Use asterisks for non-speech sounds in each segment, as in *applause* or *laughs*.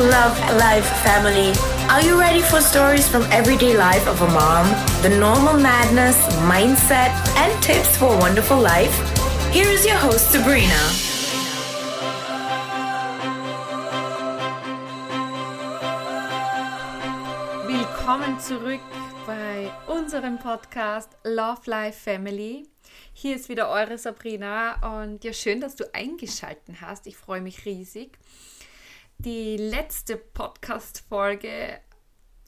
Love Life family. Are you ready for stories from everyday life of a mom? The normal madness, mindset, and tips for a wonderful life? Here is your host, Sabrina. Willkommen zurück bei unserem Podcast Love Life Family. Hier ist wieder eure Sabrina und ja, schön, dass du eingeschaltet hast. Ich freue mich riesig. Die letzte Podcast-Folge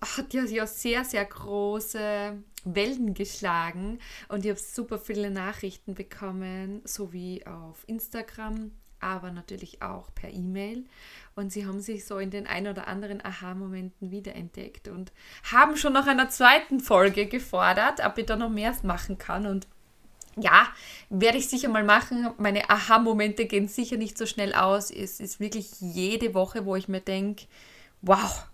hat ja, ja sehr, sehr große Wellen geschlagen und ich habe super viele Nachrichten bekommen, sowie auf Instagram, aber natürlich auch per E-Mail. Und sie haben sich so in den ein oder anderen Aha-Momenten wiederentdeckt und haben schon nach einer zweiten Folge gefordert, ob ich da noch mehr machen kann. Und ja, werde ich sicher mal machen. Meine Aha-Momente gehen sicher nicht so schnell aus. Es ist wirklich jede Woche, wo ich mir denke, wow,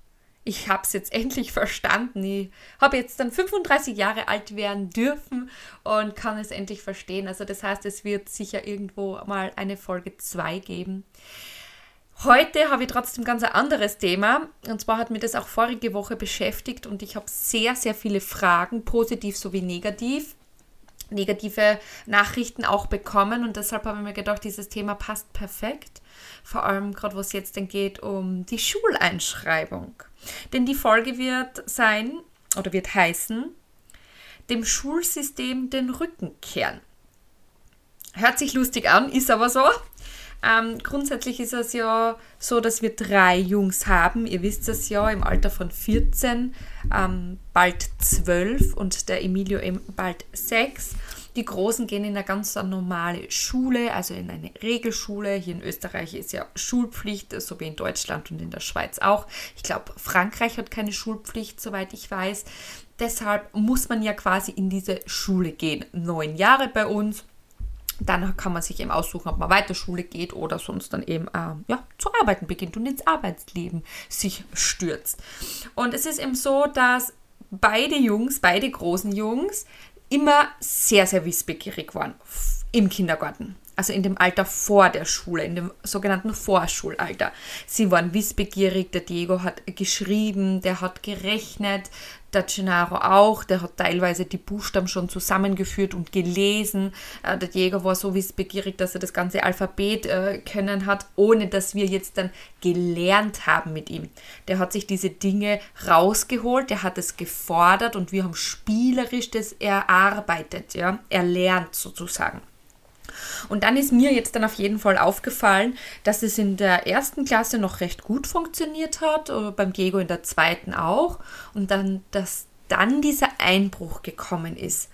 ich habe es jetzt endlich verstanden. Ich habe jetzt dann 35 Jahre alt werden dürfen und kann es endlich verstehen. Also das heißt, es wird sicher irgendwo mal eine Folge 2 geben. Heute habe ich trotzdem ganz ein anderes Thema. Und zwar hat mir das auch vorige Woche beschäftigt und ich habe sehr, sehr viele Fragen, positiv sowie negativ negative Nachrichten auch bekommen und deshalb habe ich mir gedacht, dieses Thema passt perfekt. Vor allem gerade, wo es jetzt dann geht um die Schuleinschreibung. Denn die Folge wird sein oder wird heißen, dem Schulsystem den Rücken kehren. Hört sich lustig an, ist aber so. Ähm, grundsätzlich ist es ja so, dass wir drei Jungs haben. Ihr wisst es ja, im Alter von 14, ähm, bald 12 und der Emilio bald 6. Die Großen gehen in eine ganz normale Schule, also in eine Regelschule. Hier in Österreich ist ja Schulpflicht, so wie in Deutschland und in der Schweiz auch. Ich glaube, Frankreich hat keine Schulpflicht, soweit ich weiß. Deshalb muss man ja quasi in diese Schule gehen. Neun Jahre bei uns dann kann man sich eben aussuchen, ob man weiter Schule geht oder sonst dann eben äh, ja, zu arbeiten beginnt und ins Arbeitsleben sich stürzt. Und es ist eben so, dass beide Jungs, beide großen Jungs, immer sehr, sehr wissbegierig waren im Kindergarten. Also in dem Alter vor der Schule, in dem sogenannten Vorschulalter. Sie waren wissbegierig, der Diego hat geschrieben, der hat gerechnet, der Gennaro auch, der hat teilweise die Buchstaben schon zusammengeführt und gelesen. Äh, der Jäger war so wissbegierig, dass er das ganze Alphabet äh, können hat, ohne dass wir jetzt dann gelernt haben mit ihm. Der hat sich diese Dinge rausgeholt, der hat es gefordert und wir haben spielerisch das erarbeitet, ja, erlernt sozusagen. Und dann ist mir jetzt dann auf jeden Fall aufgefallen, dass es in der ersten Klasse noch recht gut funktioniert hat, oder beim Diego in der zweiten auch. Und dann, dass dann dieser Einbruch gekommen ist,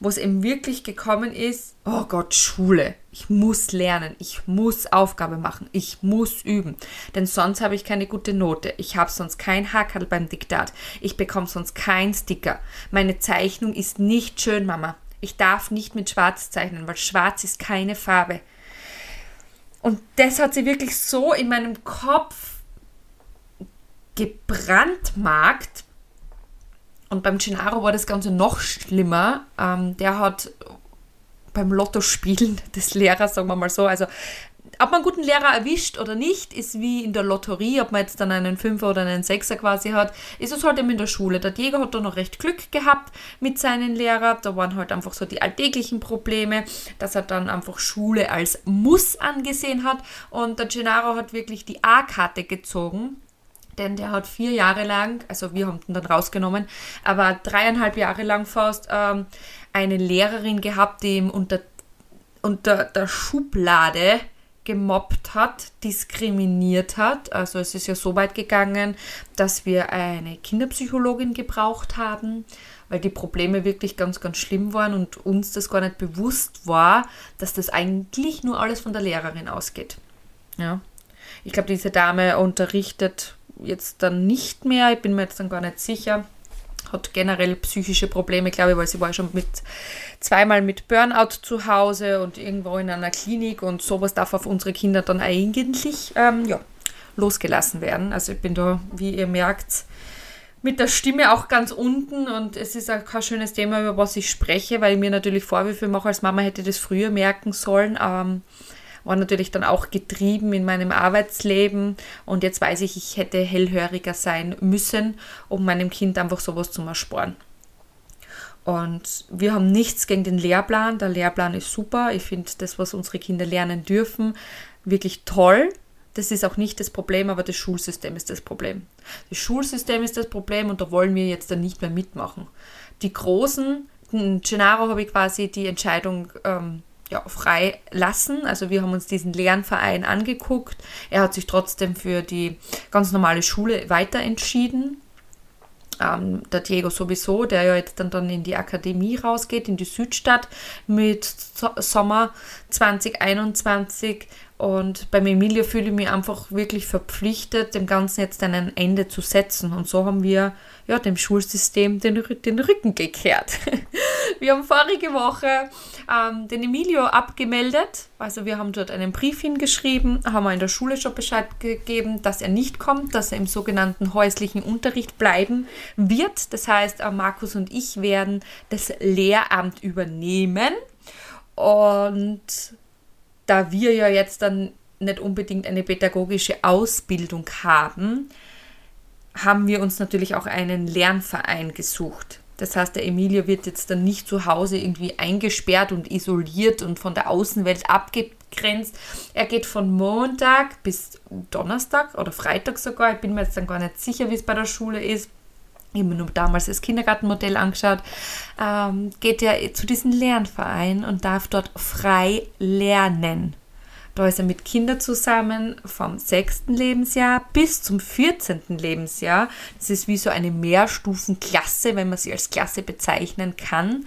wo es eben wirklich gekommen ist, oh Gott, Schule, ich muss lernen, ich muss Aufgabe machen, ich muss üben, denn sonst habe ich keine gute Note, ich habe sonst kein Hackerl beim Diktat, ich bekomme sonst keinen Sticker, meine Zeichnung ist nicht schön, Mama, ich darf nicht mit Schwarz zeichnen, weil Schwarz ist keine Farbe. Und das hat sie wirklich so in meinem Kopf gebrandmarkt. Und beim Gennaro war das Ganze noch schlimmer. Ähm, der hat beim Lottospielen *laughs* des Lehrers, sagen wir mal so, also ob man einen guten Lehrer erwischt oder nicht, ist wie in der Lotterie, ob man jetzt dann einen Fünfer oder einen Sechser quasi hat, ist es halt eben in der Schule. Der Jäger hat da noch recht Glück gehabt mit seinen Lehrern. Da waren halt einfach so die alltäglichen Probleme, dass er dann einfach Schule als Muss angesehen hat. Und der Gennaro hat wirklich die A-Karte gezogen denn der hat vier Jahre lang, also wir haben ihn dann rausgenommen, aber dreieinhalb Jahre lang fast ähm, eine Lehrerin gehabt, die ihm unter, unter der Schublade gemobbt hat, diskriminiert hat. Also es ist ja so weit gegangen, dass wir eine Kinderpsychologin gebraucht haben, weil die Probleme wirklich ganz, ganz schlimm waren und uns das gar nicht bewusst war, dass das eigentlich nur alles von der Lehrerin ausgeht. Ja. Ich glaube, diese Dame unterrichtet jetzt dann nicht mehr, ich bin mir jetzt dann gar nicht sicher hat generell psychische Probleme, glaube ich, weil sie war schon mit zweimal mit Burnout zu Hause und irgendwo in einer Klinik und sowas darf auf unsere Kinder dann eigentlich ähm, ja, losgelassen werden. Also ich bin da, wie ihr merkt, mit der Stimme auch ganz unten und es ist auch kein schönes Thema, über was ich spreche, weil ich mir natürlich Vorwürfe mache, als Mama hätte das früher merken sollen. Ähm, war natürlich dann auch getrieben in meinem Arbeitsleben und jetzt weiß ich, ich hätte hellhöriger sein müssen, um meinem Kind einfach sowas zu ersparen. Und wir haben nichts gegen den Lehrplan. Der Lehrplan ist super. Ich finde das, was unsere Kinder lernen dürfen, wirklich toll. Das ist auch nicht das Problem, aber das Schulsystem ist das Problem. Das Schulsystem ist das Problem und da wollen wir jetzt dann nicht mehr mitmachen. Die Großen, Gennaro habe ich quasi die Entscheidung ähm, ja, frei lassen. Also wir haben uns diesen Lernverein angeguckt. Er hat sich trotzdem für die ganz normale Schule weiter entschieden. Ähm, der Diego sowieso, der ja jetzt dann, dann in die Akademie rausgeht, in die Südstadt mit so Sommer 2021. Und beim Emilio fühle ich mich einfach wirklich verpflichtet, dem Ganzen jetzt ein Ende zu setzen. Und so haben wir ja, dem Schulsystem den, den Rücken gekehrt. *laughs* wir haben vorige Woche ähm, den Emilio abgemeldet. Also wir haben dort einen Brief hingeschrieben, haben in der Schule schon Bescheid gegeben, dass er nicht kommt, dass er im sogenannten häuslichen Unterricht bleiben wird. Das heißt, äh, Markus und ich werden das Lehramt übernehmen. Und da wir ja jetzt dann nicht unbedingt eine pädagogische Ausbildung haben, haben wir uns natürlich auch einen Lernverein gesucht. Das heißt, der Emilio wird jetzt dann nicht zu Hause irgendwie eingesperrt und isoliert und von der Außenwelt abgegrenzt. Er geht von Montag bis Donnerstag oder Freitag sogar, ich bin mir jetzt dann gar nicht sicher, wie es bei der Schule ist, mir nur damals das Kindergartenmodell angeschaut, ähm, geht er zu diesem Lernverein und darf dort frei lernen. Da ist er mit Kindern zusammen vom sechsten Lebensjahr bis zum 14. Lebensjahr. Das ist wie so eine Mehrstufenklasse, wenn man sie als Klasse bezeichnen kann.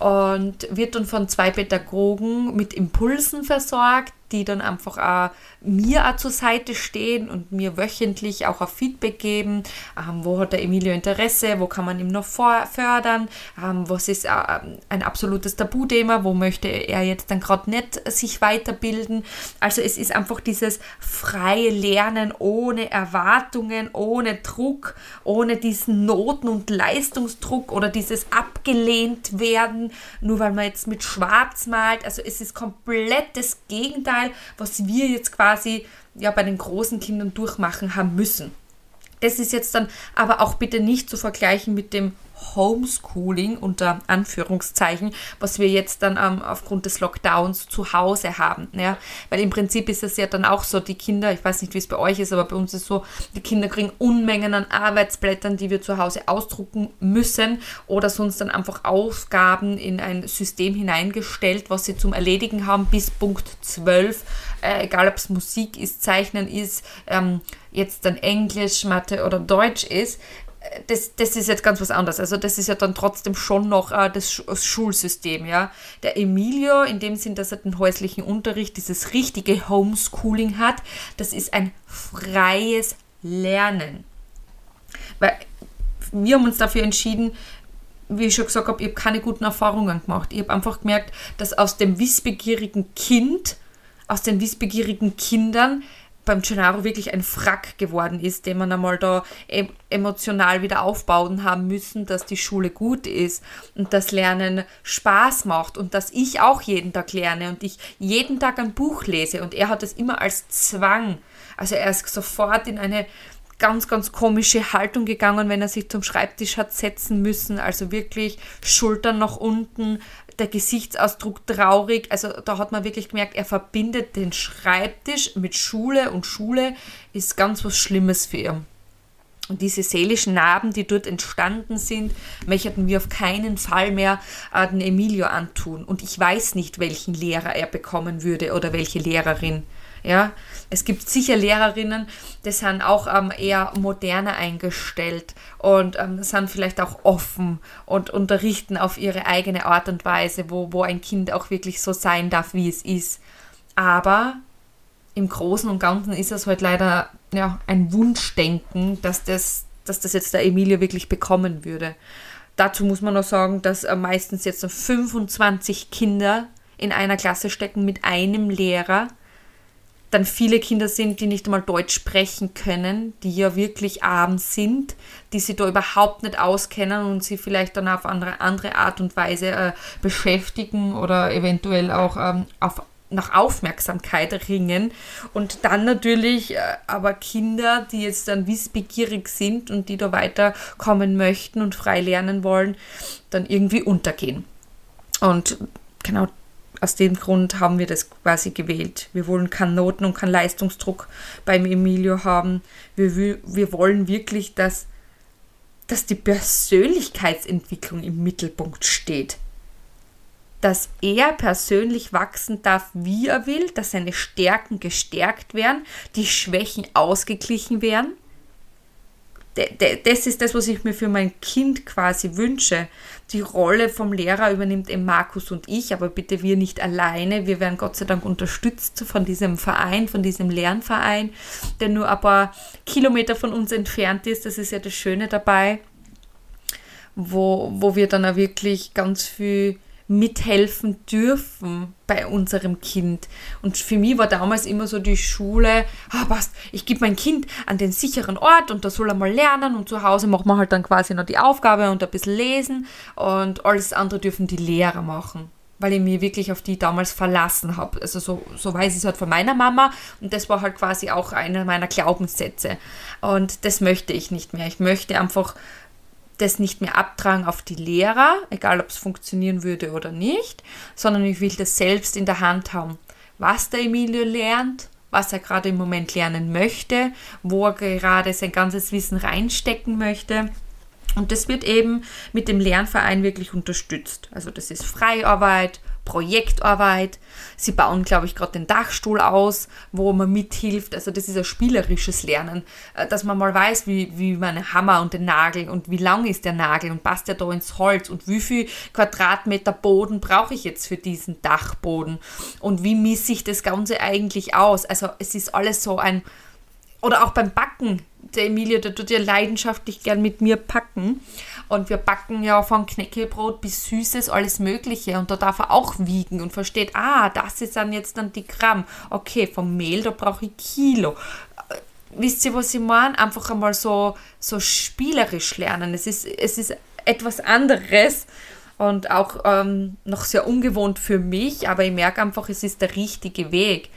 Und wird dann von zwei Pädagogen mit Impulsen versorgt, die dann einfach auch mir auch zur Seite stehen und mir wöchentlich auch ein Feedback geben, ähm, wo hat der Emilio Interesse, wo kann man ihm noch fördern, ähm, was ist äh, ein absolutes Tabuthema, wo möchte er jetzt dann gerade nicht sich weiterbilden. Also es ist einfach dieses freie Lernen ohne Erwartungen, ohne Druck, ohne diesen Noten- und Leistungsdruck oder dieses abgelehnt werden, nur weil man jetzt mit Schwarz malt. Also es ist komplett das Gegenteil, was wir jetzt quasi ja bei den großen Kindern durchmachen haben müssen. Das ist jetzt dann aber auch bitte nicht zu vergleichen mit dem Homeschooling unter Anführungszeichen, was wir jetzt dann ähm, aufgrund des Lockdowns zu Hause haben. Ja? Weil im Prinzip ist es ja dann auch so, die Kinder, ich weiß nicht, wie es bei euch ist, aber bei uns ist es so, die Kinder kriegen Unmengen an Arbeitsblättern, die wir zu Hause ausdrucken müssen oder sonst dann einfach Aufgaben in ein System hineingestellt, was sie zum Erledigen haben bis Punkt 12, äh, egal ob es Musik ist, Zeichnen ist, ähm, jetzt dann Englisch, Mathe oder Deutsch ist das, das ist jetzt ganz was anderes. Also das ist ja dann trotzdem schon noch äh, das, das, Schulsystem, ja. Der Emilio, in dem Sinn, dass er den häuslichen Unterricht, dieses richtige Homeschooling hat, das ist ein freies Lernen. Weil wir haben uns dafür entschieden, wie ich schon gesagt habe, ich habe keine guten Erfahrungen gemacht. Ich habe einfach gemerkt, dass aus dem wissbegierigen Kind, aus den wissbegierigen Kindern beim Gennaro wirklich ein Frack geworden ist, den man einmal da emotional wieder aufbauen haben müssen, dass die Schule gut ist und das Lernen Spaß macht und dass ich auch jeden Tag lerne und ich jeden Tag ein Buch lese und er hat es immer als Zwang. Also er ist sofort in eine ganz, ganz komische Haltung gegangen, wenn er sich zum Schreibtisch hat setzen müssen. Also wirklich Schultern nach unten, der Gesichtsausdruck traurig. Also da hat man wirklich gemerkt, er verbindet den Schreibtisch mit Schule und Schule ist ganz was Schlimmes für ihn. Und diese seelischen Narben, die dort entstanden sind, möchten wir auf keinen Fall mehr äh, den Emilio antun. Und ich weiß nicht, welchen Lehrer er bekommen würde oder welche Lehrerin. Ja, es gibt sicher Lehrerinnen, die sind auch ähm, eher moderner eingestellt und ähm, sind vielleicht auch offen und unterrichten auf ihre eigene Art und Weise, wo, wo ein Kind auch wirklich so sein darf, wie es ist. Aber im Großen und Ganzen ist es halt leider ja, ein Wunschdenken, dass das, dass das jetzt der Emilio wirklich bekommen würde. Dazu muss man noch sagen, dass äh, meistens jetzt 25 Kinder in einer Klasse stecken mit einem Lehrer dann viele Kinder sind, die nicht einmal Deutsch sprechen können, die ja wirklich arm sind, die sich da überhaupt nicht auskennen und sie vielleicht dann auf andere, andere Art und Weise äh, beschäftigen oder eventuell auch ähm, auf nach Aufmerksamkeit ringen und dann natürlich äh, aber Kinder, die jetzt dann wissbegierig sind und die da weiterkommen möchten und frei lernen wollen, dann irgendwie untergehen. Und genau aus dem Grund haben wir das quasi gewählt. Wir wollen keinen Noten und keinen Leistungsdruck beim Emilio haben. Wir, wir wollen wirklich, dass, dass die Persönlichkeitsentwicklung im Mittelpunkt steht dass er persönlich wachsen darf, wie er will, dass seine Stärken gestärkt werden, die Schwächen ausgeglichen werden. Das ist das, was ich mir für mein Kind quasi wünsche. Die Rolle vom Lehrer übernimmt eben Markus und ich, aber bitte wir nicht alleine. Wir werden Gott sei Dank unterstützt von diesem Verein, von diesem Lernverein, der nur ein paar Kilometer von uns entfernt ist. Das ist ja das Schöne dabei, wo, wo wir dann auch wirklich ganz viel mithelfen dürfen bei unserem Kind. Und für mich war damals immer so die Schule, ah, passt, ich gebe mein Kind an den sicheren Ort und da soll er mal lernen und zu Hause machen wir halt dann quasi noch die Aufgabe und ein bisschen lesen und alles andere dürfen die Lehrer machen. Weil ich mich wirklich auf die damals verlassen habe. Also so, so weiß ich es halt von meiner Mama und das war halt quasi auch einer meiner Glaubenssätze. Und das möchte ich nicht mehr. Ich möchte einfach das nicht mehr abtragen auf die Lehrer, egal ob es funktionieren würde oder nicht, sondern ich will das selbst in der Hand haben. Was der Emilio lernt, was er gerade im Moment lernen möchte, wo er gerade sein ganzes Wissen reinstecken möchte. Und das wird eben mit dem Lernverein wirklich unterstützt. Also das ist Freiarbeit, Projektarbeit. Sie bauen, glaube ich, gerade den Dachstuhl aus, wo man mithilft. Also das ist ein spielerisches Lernen, äh, dass man mal weiß, wie, wie man einen Hammer und den Nagel und wie lang ist der Nagel und passt der da ins Holz und wie viel Quadratmeter Boden brauche ich jetzt für diesen Dachboden und wie misse ich das Ganze eigentlich aus. Also es ist alles so ein... Oder auch beim Backen. Der Emilia, der tut ja leidenschaftlich gern mit mir packen. Und wir backen ja von Knäckebrot bis Süßes alles Mögliche. Und da darf er auch wiegen und versteht, ah, das ist dann jetzt dann die Gramm. Okay, vom Mehl, da brauche ich Kilo. Äh, wisst ihr, was ich meine? Einfach einmal so, so spielerisch lernen. Es ist, es ist etwas anderes und auch ähm, noch sehr ungewohnt für mich, aber ich merke einfach, es ist der richtige Weg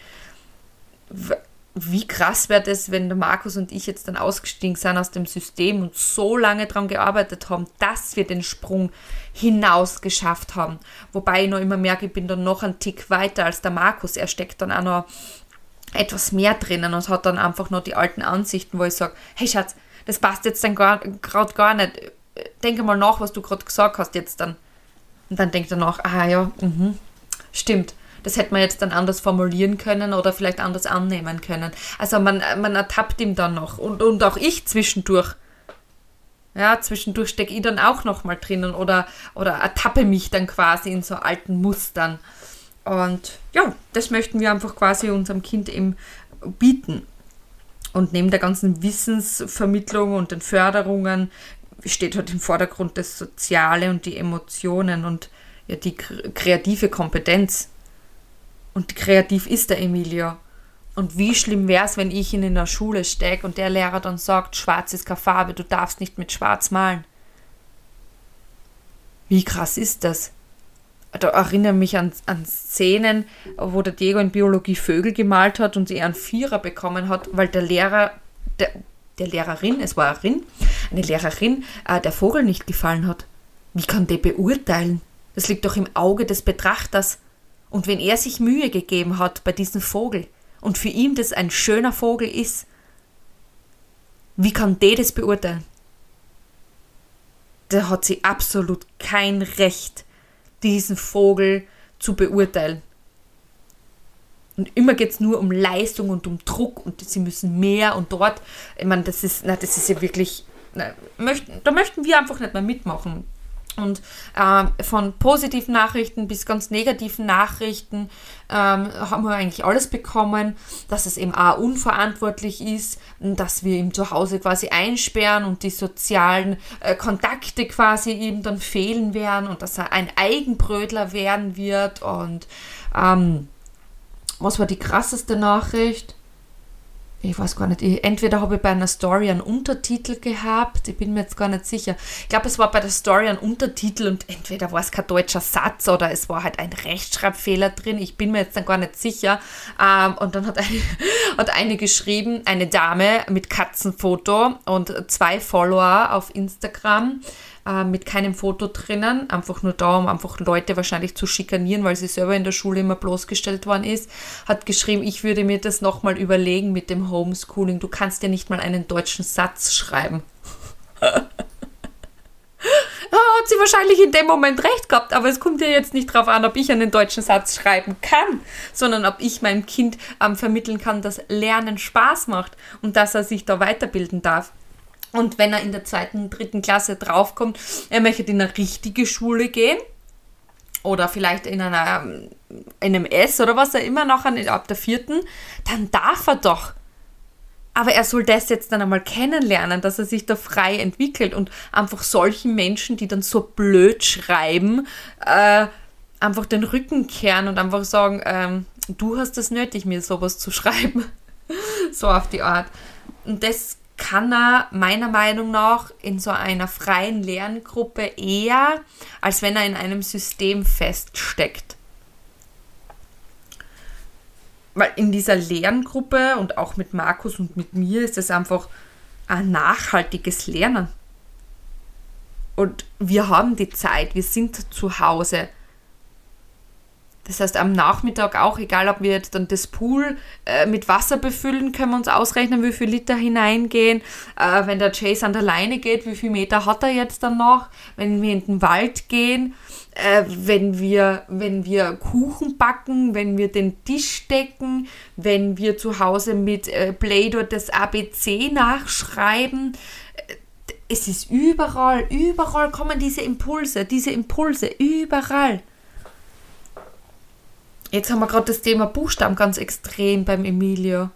wie krass wäre das, wenn der Markus und ich jetzt dann ausgestiegen sind aus dem System und so lange daran gearbeitet haben, dass wir den Sprung hinaus geschafft haben. Wobei ich noch immer merke, ich bin dann noch einen Tick weiter als der Markus. Er steckt dann auch noch etwas mehr drinnen und hat dann einfach noch die alten Ansichten, wo ich sage, hey Schatz, das passt jetzt dann gerade gar nicht. Denke mal nach, was du gerade gesagt hast jetzt dann. Und dann denkt er nach, ah ja, mh, stimmt das hätte man jetzt dann anders formulieren können oder vielleicht anders annehmen können. Also man, man ertappt ihm dann noch und, und auch ich zwischendurch. Ja, zwischendurch stecke ich dann auch noch mal drinnen oder, oder ertappe mich dann quasi in so alten Mustern. Und ja, das möchten wir einfach quasi unserem Kind eben bieten. Und neben der ganzen Wissensvermittlung und den Förderungen steht halt im Vordergrund das Soziale und die Emotionen und ja, die kreative Kompetenz. Und kreativ ist der Emilio. Und wie schlimm wäre es, wenn ich ihn in der Schule stecke und der Lehrer dann sagt, schwarz ist keine Farbe, du darfst nicht mit schwarz malen. Wie krass ist das? Da erinnere mich an, an Szenen, wo der Diego in Biologie Vögel gemalt hat und sie einen Vierer bekommen hat, weil der Lehrer, der, der Lehrerin, es war eine, eine Lehrerin, äh, der Vogel nicht gefallen hat. Wie kann der beurteilen? Das liegt doch im Auge des Betrachters. Und wenn er sich Mühe gegeben hat bei diesem Vogel und für ihn das ein schöner Vogel ist, wie kann der das beurteilen? Da hat sie absolut kein Recht, diesen Vogel zu beurteilen. Und immer geht es nur um Leistung und um Druck und sie müssen mehr und dort. Ich meine, das ist, na, das ist ja wirklich. Na, möchten, da möchten wir einfach nicht mehr mitmachen. Und äh, von positiven Nachrichten bis ganz negativen Nachrichten ähm, haben wir eigentlich alles bekommen, dass es eben auch unverantwortlich ist, dass wir ihm zu Hause quasi einsperren und die sozialen äh, Kontakte quasi ihm dann fehlen werden und dass er ein Eigenbrötler werden wird. Und ähm, was war die krasseste Nachricht? Ich weiß gar nicht, ich, entweder habe ich bei einer Story einen Untertitel gehabt, ich bin mir jetzt gar nicht sicher. Ich glaube, es war bei der Story ein Untertitel und entweder war es kein deutscher Satz oder es war halt ein Rechtschreibfehler drin, ich bin mir jetzt dann gar nicht sicher. Ähm, und dann hat eine, *laughs* hat eine geschrieben, eine Dame mit Katzenfoto und zwei Follower auf Instagram äh, mit keinem Foto drinnen, einfach nur da, um einfach Leute wahrscheinlich zu schikanieren, weil sie selber in der Schule immer bloßgestellt worden ist, hat geschrieben, ich würde mir das nochmal überlegen mit dem Homeschooling. Du kannst ja nicht mal einen deutschen Satz schreiben. *laughs* hat sie wahrscheinlich in dem Moment recht gehabt, aber es kommt ja jetzt nicht darauf an, ob ich einen deutschen Satz schreiben kann, sondern ob ich meinem Kind ähm, vermitteln kann, dass Lernen Spaß macht und dass er sich da weiterbilden darf. Und wenn er in der zweiten, dritten Klasse draufkommt, er möchte in eine richtige Schule gehen oder vielleicht in einer NMS oder was er immer noch ab der vierten, dann darf er doch. Aber er soll das jetzt dann einmal kennenlernen, dass er sich da frei entwickelt und einfach solchen Menschen, die dann so blöd schreiben, äh, einfach den Rücken kehren und einfach sagen, ähm, du hast es nötig, mir sowas zu *laughs* schreiben. so auf die Art. Und das kann er meiner Meinung nach in so einer freien Lerngruppe eher, als wenn er in einem System feststeckt. Weil in dieser Lerngruppe und auch mit Markus und mit mir ist es einfach ein nachhaltiges Lernen. Und wir haben die Zeit, wir sind zu Hause. Das heißt, am Nachmittag auch, egal ob wir jetzt dann das Pool äh, mit Wasser befüllen, können wir uns ausrechnen, wie viel Liter hineingehen. Äh, wenn der Chase an der Leine geht, wie viel Meter hat er jetzt dann noch? Wenn wir in den Wald gehen, äh, wenn, wir, wenn wir Kuchen backen, wenn wir den Tisch decken, wenn wir zu Hause mit äh, Play-Doh das ABC nachschreiben. Äh, es ist überall, überall kommen diese Impulse, diese Impulse, überall. Jetzt haben wir gerade das Thema Buchstaben ganz extrem beim Emilio.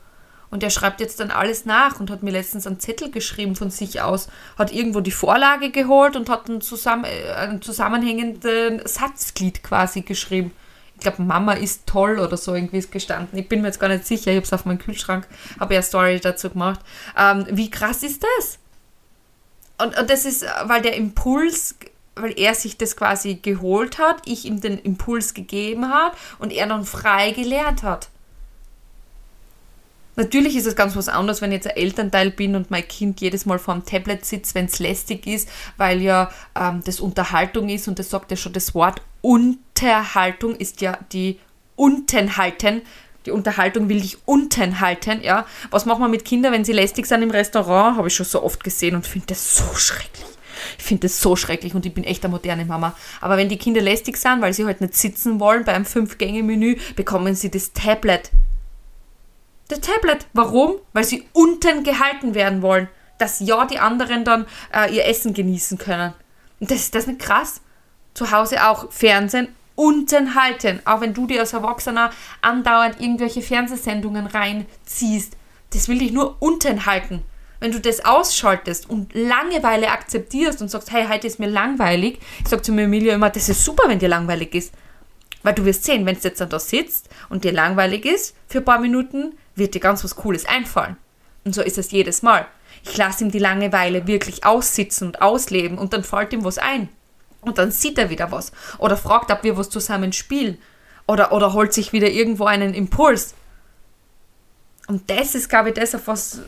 Und er schreibt jetzt dann alles nach und hat mir letztens einen Zettel geschrieben von sich aus, hat irgendwo die Vorlage geholt und hat ein, zusammen, äh, ein zusammenhängenden Satzglied quasi geschrieben. Ich glaube, Mama ist toll oder so irgendwie ist gestanden. Ich bin mir jetzt gar nicht sicher, ich habe es auf meinem Kühlschrank, habe ja eine Story dazu gemacht. Ähm, wie krass ist das? Und, und das ist, weil der Impuls weil er sich das quasi geholt hat, ich ihm den Impuls gegeben hat und er dann frei gelernt hat. Natürlich ist es ganz was anderes, wenn ich jetzt ein Elternteil bin und mein Kind jedes Mal vor dem Tablet sitzt, wenn es lästig ist, weil ja ähm, das Unterhaltung ist und das sagt ja schon das Wort Unterhaltung ist ja die unten halten. Die Unterhaltung will dich unten halten, ja. Was macht man mit Kindern, wenn sie lästig sind im Restaurant? Habe ich schon so oft gesehen und finde das so schrecklich. Ich finde das so schrecklich und ich bin echt eine moderne Mama. Aber wenn die Kinder lästig sind, weil sie halt nicht sitzen wollen bei einem Fünf-Gänge-Menü, bekommen sie das Tablet. Das Tablet. Warum? Weil sie unten gehalten werden wollen. Dass ja die anderen dann äh, ihr Essen genießen können. Und das ist das nicht krass? Zu Hause auch Fernsehen unten halten. Auch wenn du dir als Erwachsener andauernd irgendwelche Fernsehsendungen reinziehst. Das will dich nur unten halten wenn du das ausschaltest und Langeweile akzeptierst und sagst, hey, heute ist mir langweilig, ich sage zu mir Emilia immer, das ist super, wenn dir langweilig ist. Weil du wirst sehen, wenn du jetzt dann da sitzt und dir langweilig ist, für ein paar Minuten wird dir ganz was Cooles einfallen. Und so ist es jedes Mal. Ich lasse ihm die Langeweile wirklich aussitzen und ausleben und dann fällt ihm was ein. Und dann sieht er wieder was. Oder fragt, ob wir was zusammen spielen. Oder, oder holt sich wieder irgendwo einen Impuls. Und das ist, glaube ich, das, auf was,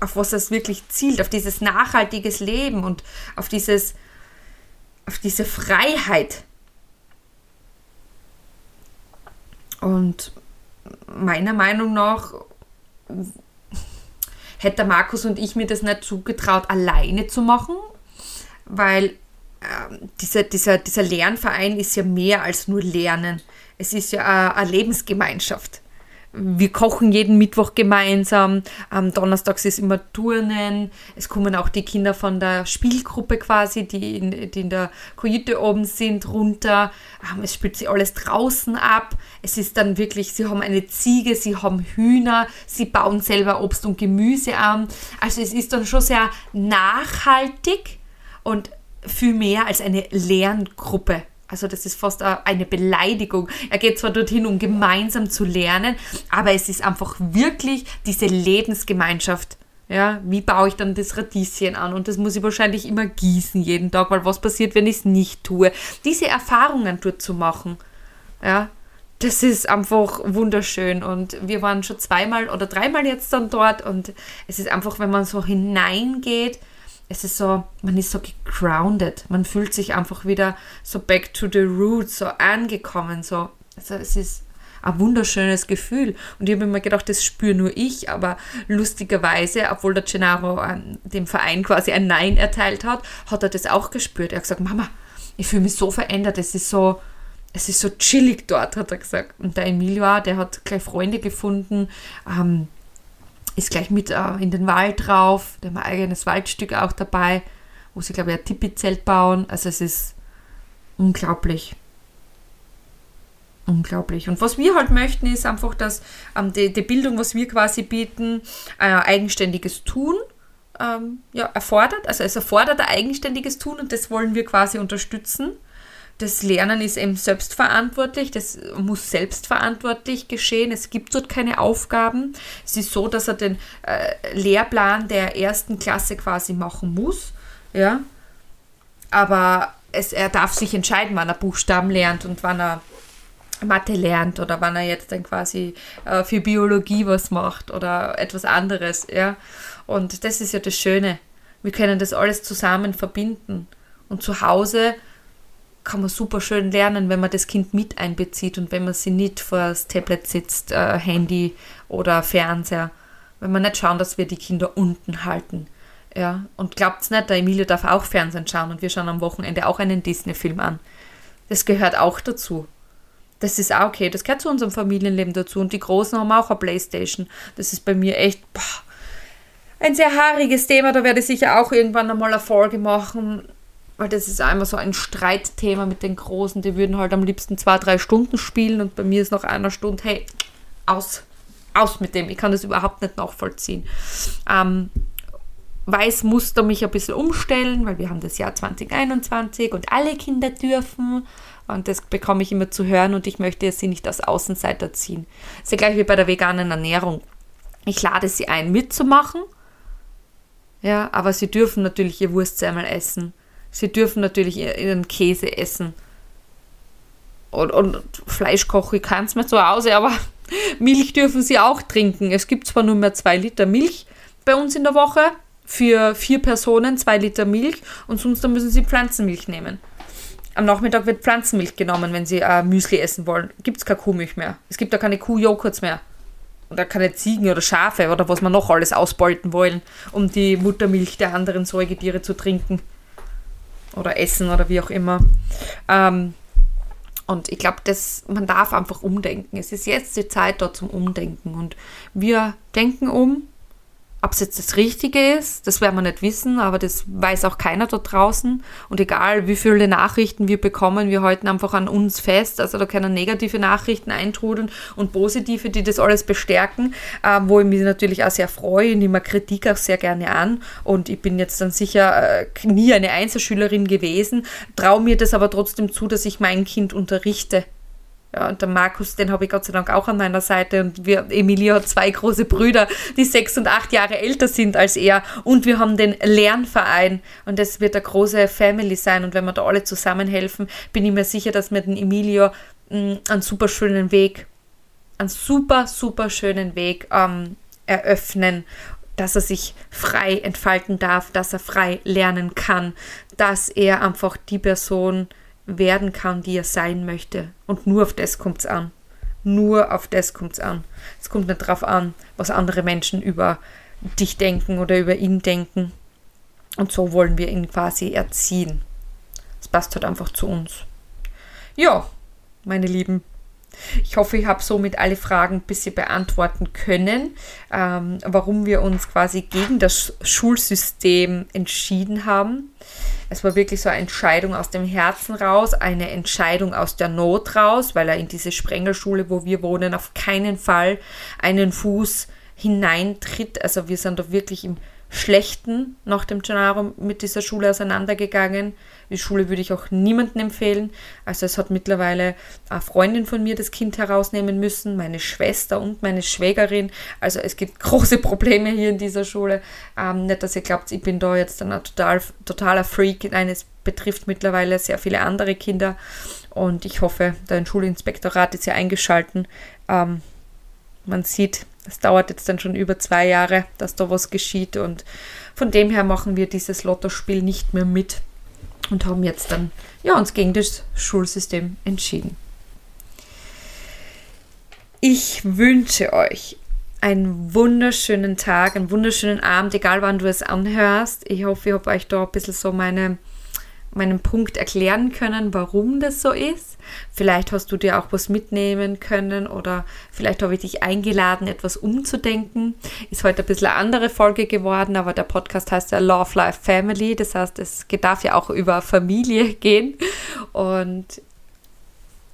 auf was es wirklich zielt, auf dieses nachhaltiges Leben und auf dieses, auf diese Freiheit. Und meiner Meinung nach hätte Markus und ich mir das nicht zugetraut, alleine zu machen, weil äh, dieser, dieser, dieser Lernverein ist ja mehr als nur Lernen. Es ist ja eine Lebensgemeinschaft wir kochen jeden Mittwoch gemeinsam. Am Donnerstags ist immer Turnen. Es kommen auch die Kinder von der Spielgruppe quasi, die in, die in der Kajüte oben sind, runter. Ähm, es spielt sich alles draußen ab. Es ist dann wirklich, sie haben eine Ziege, sie haben Hühner, sie bauen selber Obst und Gemüse an. Also es ist dann schon sehr nachhaltig und viel mehr als eine Lerngruppe. Also das ist fast eine Beleidigung. Er geht zwar dorthin, um gemeinsam zu lernen, aber es ist einfach wirklich diese Lebensgemeinschaft. Ja, wie baue ich dann das Radieschen an? Und das muss ich wahrscheinlich immer gießen jeden Tag, weil was passiert, wenn ich es nicht tue? Diese Erfahrungen dort zu machen, ja, das ist einfach wunderschön. Und wir waren schon zweimal oder dreimal jetzt dann dort und es ist einfach, wenn man so hineingeht, es ist so, man ist so gegrounded. Man fühlt sich einfach wieder so back to the roots, so angekommen. So. Also es ist ein wunderschönes Gefühl. Und ich habe mir gedacht, das spüre nur ich, aber lustigerweise, obwohl der Gennaro ähm, dem Verein quasi ein Nein erteilt hat, hat er das auch gespürt. Er hat gesagt, Mama, ich fühle mich so verändert, es ist so, es ist so chillig dort, hat er gesagt. Und der Emilio, der hat gleich Freunde gefunden, ähm, ist gleich mit äh, in den Wald rauf, der hat ein eigenes Waldstück auch dabei, wo sie, glaube ich, ein Tipi-Zelt bauen. Also es ist unglaublich. Unglaublich. Und was wir halt möchten, ist einfach, dass ähm, die, die Bildung, was wir quasi bieten, ein eigenständiges Tun ähm, ja, erfordert. Also es erfordert ein eigenständiges Tun und das wollen wir quasi unterstützen das Lernen ist eben selbstverantwortlich, das muss selbstverantwortlich geschehen. Es gibt dort keine Aufgaben. Es ist so, dass er den äh, Lehrplan der ersten Klasse quasi machen muss. Ja. Aber es, er darf sich entscheiden, wann er Buchstaben lernt und wann er Mathe lernt oder wann er jetzt dann quasi äh, für Biologie was macht oder etwas anderes. Ja. Und das ist ja das Schöne. Wir können das alles zusammen verbinden. Und zu Hause kann man super schön lernen, wenn man das Kind mit einbezieht und wenn man sie nicht vor das Tablet sitzt, äh, Handy oder Fernseher. Wenn wir nicht schauen, dass wir die Kinder unten halten. Ja, und glaubt's nicht, der Emilio darf auch Fernsehen schauen und wir schauen am Wochenende auch einen Disney-Film an. Das gehört auch dazu. Das ist auch okay, das gehört zu unserem Familienleben dazu. Und die Großen haben auch eine Playstation. Das ist bei mir echt boah, ein sehr haariges Thema. Da werde ich sicher auch irgendwann einmal eine Folge machen weil das ist einmal so ein Streitthema mit den Großen, die würden halt am liebsten zwei, drei Stunden spielen und bei mir ist nach einer Stunde, hey, aus, aus mit dem, ich kann das überhaupt nicht nachvollziehen. Ähm, weiß musste mich ein bisschen umstellen, weil wir haben das Jahr 2021 und alle Kinder dürfen und das bekomme ich immer zu hören und ich möchte sie nicht als Außenseiter ziehen. Das ist ja gleich wie bei der veganen Ernährung. Ich lade sie ein, mitzumachen, ja, aber sie dürfen natürlich ihr Wurstsemmel essen. Sie dürfen natürlich ihren Käse essen. Und, und Fleisch koche ich es mir zu Hause, aber *laughs* Milch dürfen sie auch trinken. Es gibt zwar nur mehr zwei Liter Milch bei uns in der Woche, für vier Personen zwei Liter Milch und sonst müssen sie Pflanzenmilch nehmen. Am Nachmittag wird Pflanzenmilch genommen, wenn sie äh, Müsli essen wollen. Gibt es keine Kuhmilch mehr. Es gibt da keine Kuhjoghurts mehr. Oder keine Ziegen oder Schafe oder was wir noch alles ausbeuten wollen, um die Muttermilch der anderen Säugetiere zu trinken oder essen oder wie auch immer. Ähm, und ich glaube, man darf einfach umdenken. Es ist jetzt die Zeit dort zum Umdenken. Und wir denken um ob es jetzt das Richtige ist, das werden wir nicht wissen, aber das weiß auch keiner dort draußen. Und egal, wie viele Nachrichten wir bekommen, wir halten einfach an uns fest. Also da können negative Nachrichten eintrudeln und positive, die das alles bestärken, äh, wo ich mich natürlich auch sehr freue. Ich nehme Kritik auch sehr gerne an. Und ich bin jetzt dann sicher äh, nie eine Einzelschülerin gewesen, traue mir das aber trotzdem zu, dass ich mein Kind unterrichte und der Markus, den habe ich Gott sei Dank auch an meiner Seite. Und wir, Emilia hat zwei große Brüder, die sechs und acht Jahre älter sind als er. Und wir haben den Lernverein. Und das wird eine große Family sein. Und wenn wir da alle zusammenhelfen, bin ich mir sicher, dass wir den Emilio mm, einen super schönen Weg, einen super, super schönen Weg ähm, eröffnen dass er sich frei entfalten darf, dass er frei lernen kann, dass er einfach die Person werden kann, die er sein möchte. Und nur auf das kommt es an. Nur auf das kommt es an. Es kommt nicht darauf an, was andere Menschen über dich denken oder über ihn denken. Und so wollen wir ihn quasi erziehen. Es passt halt einfach zu uns. Ja, meine Lieben, ich hoffe, ich habe somit alle Fragen ein bisschen beantworten können, ähm, warum wir uns quasi gegen das Schulsystem entschieden haben. Es war wirklich so eine Entscheidung aus dem Herzen raus, eine Entscheidung aus der Not raus, weil er in diese Sprengelschule, wo wir wohnen, auf keinen Fall einen Fuß hineintritt. Also wir sind da wirklich im Schlechten nach dem Gennaro mit dieser Schule auseinandergegangen. Die Schule würde ich auch niemandem empfehlen. Also es hat mittlerweile eine Freundin von mir das Kind herausnehmen müssen, meine Schwester und meine Schwägerin. Also es gibt *laughs* große Probleme hier in dieser Schule. Ähm, nicht, dass ihr glaubt, ich bin da jetzt ein total, totaler Freak. Nein, es betrifft mittlerweile sehr viele andere Kinder. Und ich hoffe, dein Schulinspektorat ist ja eingeschalten. Ähm, man sieht, es dauert jetzt dann schon über zwei Jahre, dass da was geschieht. Und von dem her machen wir dieses Lottospiel nicht mehr mit und haben jetzt dann ja, uns gegen das Schulsystem entschieden. Ich wünsche euch einen wunderschönen Tag, einen wunderschönen Abend, egal wann du es anhörst. Ich hoffe, ich habe euch da ein bisschen so meine meinen Punkt erklären können, warum das so ist. Vielleicht hast du dir auch was mitnehmen können oder vielleicht habe ich dich eingeladen, etwas umzudenken. Ist heute ein bisschen eine andere Folge geworden, aber der Podcast heißt ja Love Life Family. Das heißt, es darf ja auch über Familie *laughs* gehen. Und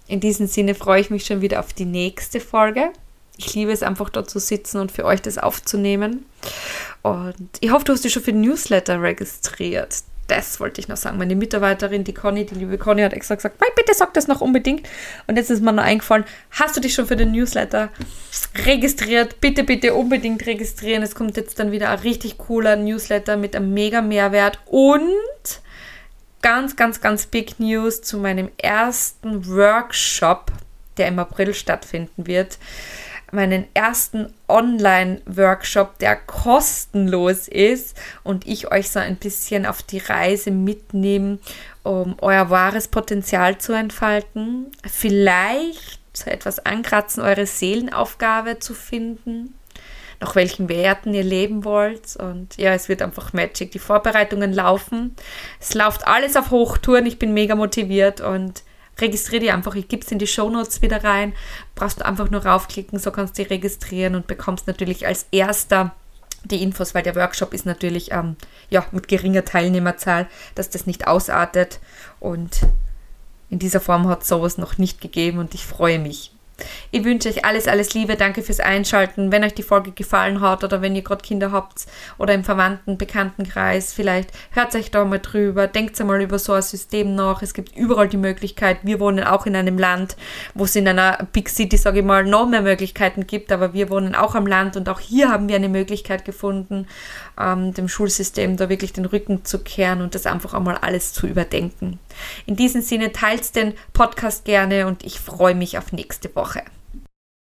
in diesem Sinne freue ich mich schon wieder auf die nächste Folge. Ich liebe es einfach dort zu sitzen und für euch das aufzunehmen. Und ich hoffe, du hast dich schon für den Newsletter registriert das wollte ich noch sagen. Meine Mitarbeiterin, die Conny, die liebe Conny, hat extra gesagt, bitte sag das noch unbedingt. Und jetzt ist mir noch eingefallen, hast du dich schon für den Newsletter registriert? Bitte, bitte unbedingt registrieren. Es kommt jetzt dann wieder ein richtig cooler Newsletter mit einem mega Mehrwert und ganz, ganz, ganz big News zu meinem ersten Workshop, der im April stattfinden wird meinen ersten Online-Workshop, der kostenlos ist und ich euch so ein bisschen auf die Reise mitnehme, um euer wahres Potenzial zu entfalten. Vielleicht so etwas ankratzen, eure Seelenaufgabe zu finden, nach welchen Werten ihr leben wollt. Und ja, es wird einfach Magic. Die Vorbereitungen laufen. Es läuft alles auf Hochtouren. Ich bin mega motiviert und registriere dich einfach. Ich gebe es in die Show Notes wieder rein. Brauchst du einfach nur raufklicken, so kannst du dich registrieren und bekommst natürlich als erster die Infos, weil der Workshop ist natürlich ähm, ja, mit geringer Teilnehmerzahl, dass das nicht ausartet. Und in dieser Form hat es sowas noch nicht gegeben und ich freue mich. Ich wünsche euch alles, alles Liebe. Danke fürs Einschalten. Wenn euch die Folge gefallen hat oder wenn ihr gerade Kinder habt oder im Verwandten, Bekanntenkreis, vielleicht hört euch da mal drüber. Denkt einmal über so ein System nach. Es gibt überall die Möglichkeit. Wir wohnen auch in einem Land, wo es in einer Big City, sage ich mal, noch mehr Möglichkeiten gibt. Aber wir wohnen auch am Land und auch hier haben wir eine Möglichkeit gefunden, ähm, dem Schulsystem da wirklich den Rücken zu kehren und das einfach einmal alles zu überdenken. In diesem Sinne teilt den Podcast gerne und ich freue mich auf nächste Woche.